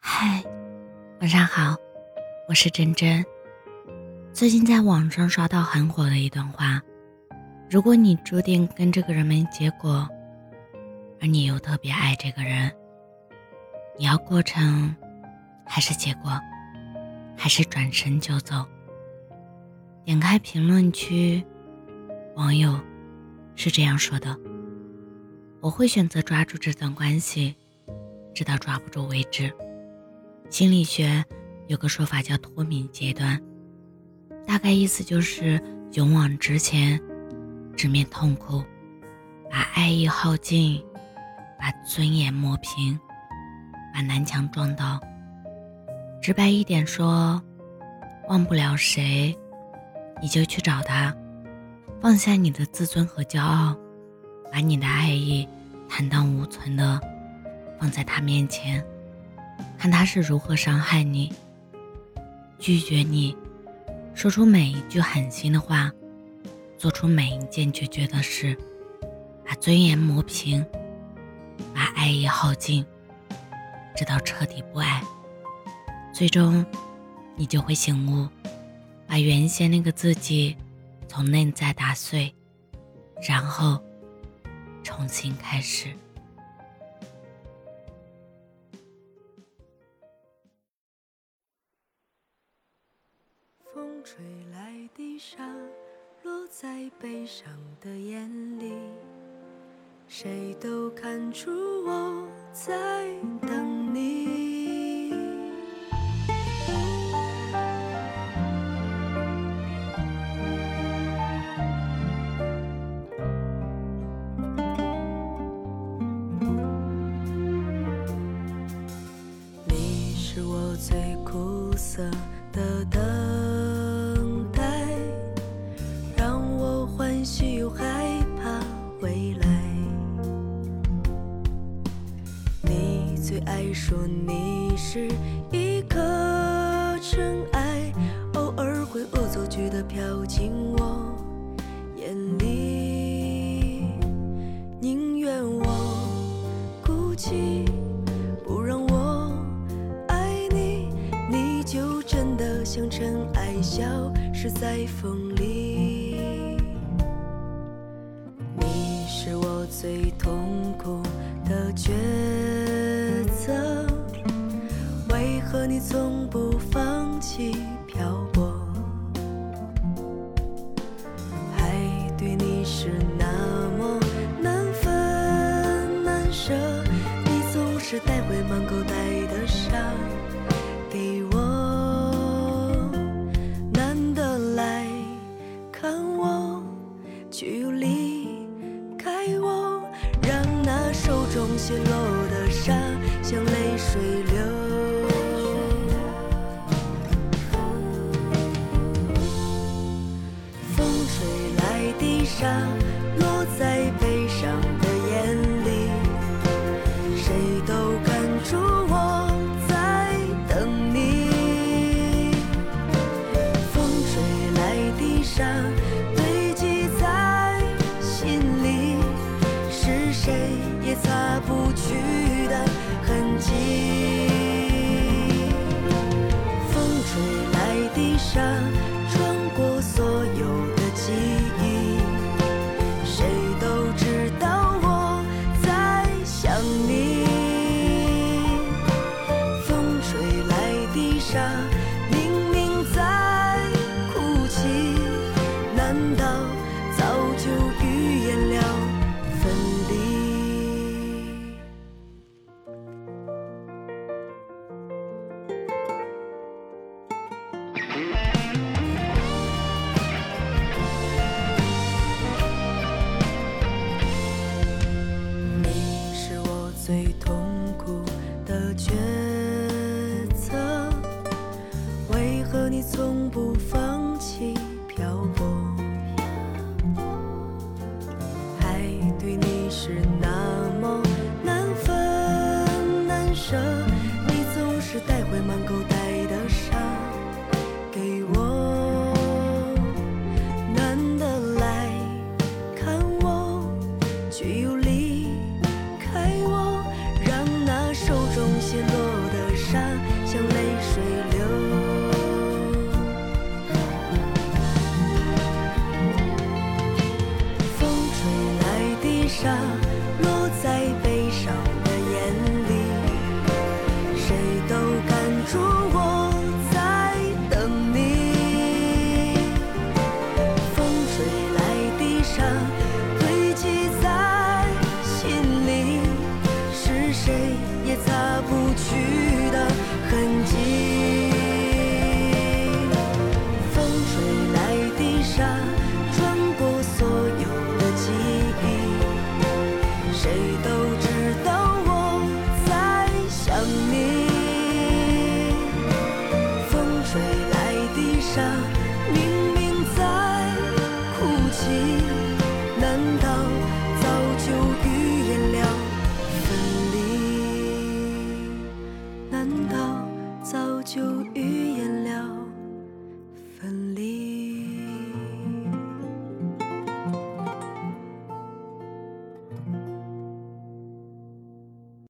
嗨，晚上好，我是真真。最近在网上刷到很火的一段话：如果你注定跟这个人没结果，而你又特别爱这个人，你要过程还是结果，还是转身就走？点开评论区，网友是这样说的：我会选择抓住这段关系，直到抓不住为止。心理学有个说法叫脱敏阶段，大概意思就是勇往直前，直面痛苦，把爱意耗尽，把尊严磨平，把南墙撞倒。直白一点说，忘不了谁，你就去找他，放下你的自尊和骄傲，把你的爱意坦荡无存的放在他面前。看他是如何伤害你，拒绝你，说出每一句狠心的话，做出每一件决绝的事，把尊严磨平，把爱意耗尽，直到彻底不爱。最终，你就会醒悟，把原先那个自己从内在打碎，然后重新开始。风吹来的沙，落在悲伤的眼里，谁都看出我在等最爱说你是一颗尘埃，偶尔会恶作剧的飘进我眼里，宁愿我孤寂。不让我爱你，你就真的像尘埃，消失在风里。你是我最痛苦的抉，为何你从不放弃漂泊？爱对你是那么难分难舍。你总是带回满口袋的沙给我，难得来看我，却又离开我，让那手中泄落的沙像泪水流。沙，落在悲伤的眼里。谁都看出我在等你，风吹来的沙堆积在心里，是谁也擦不去的痕迹。风吹来的沙抉择，为何你从不放弃漂泊？爱对你是那么难分难舍，你总是带回满口袋也在。就预言？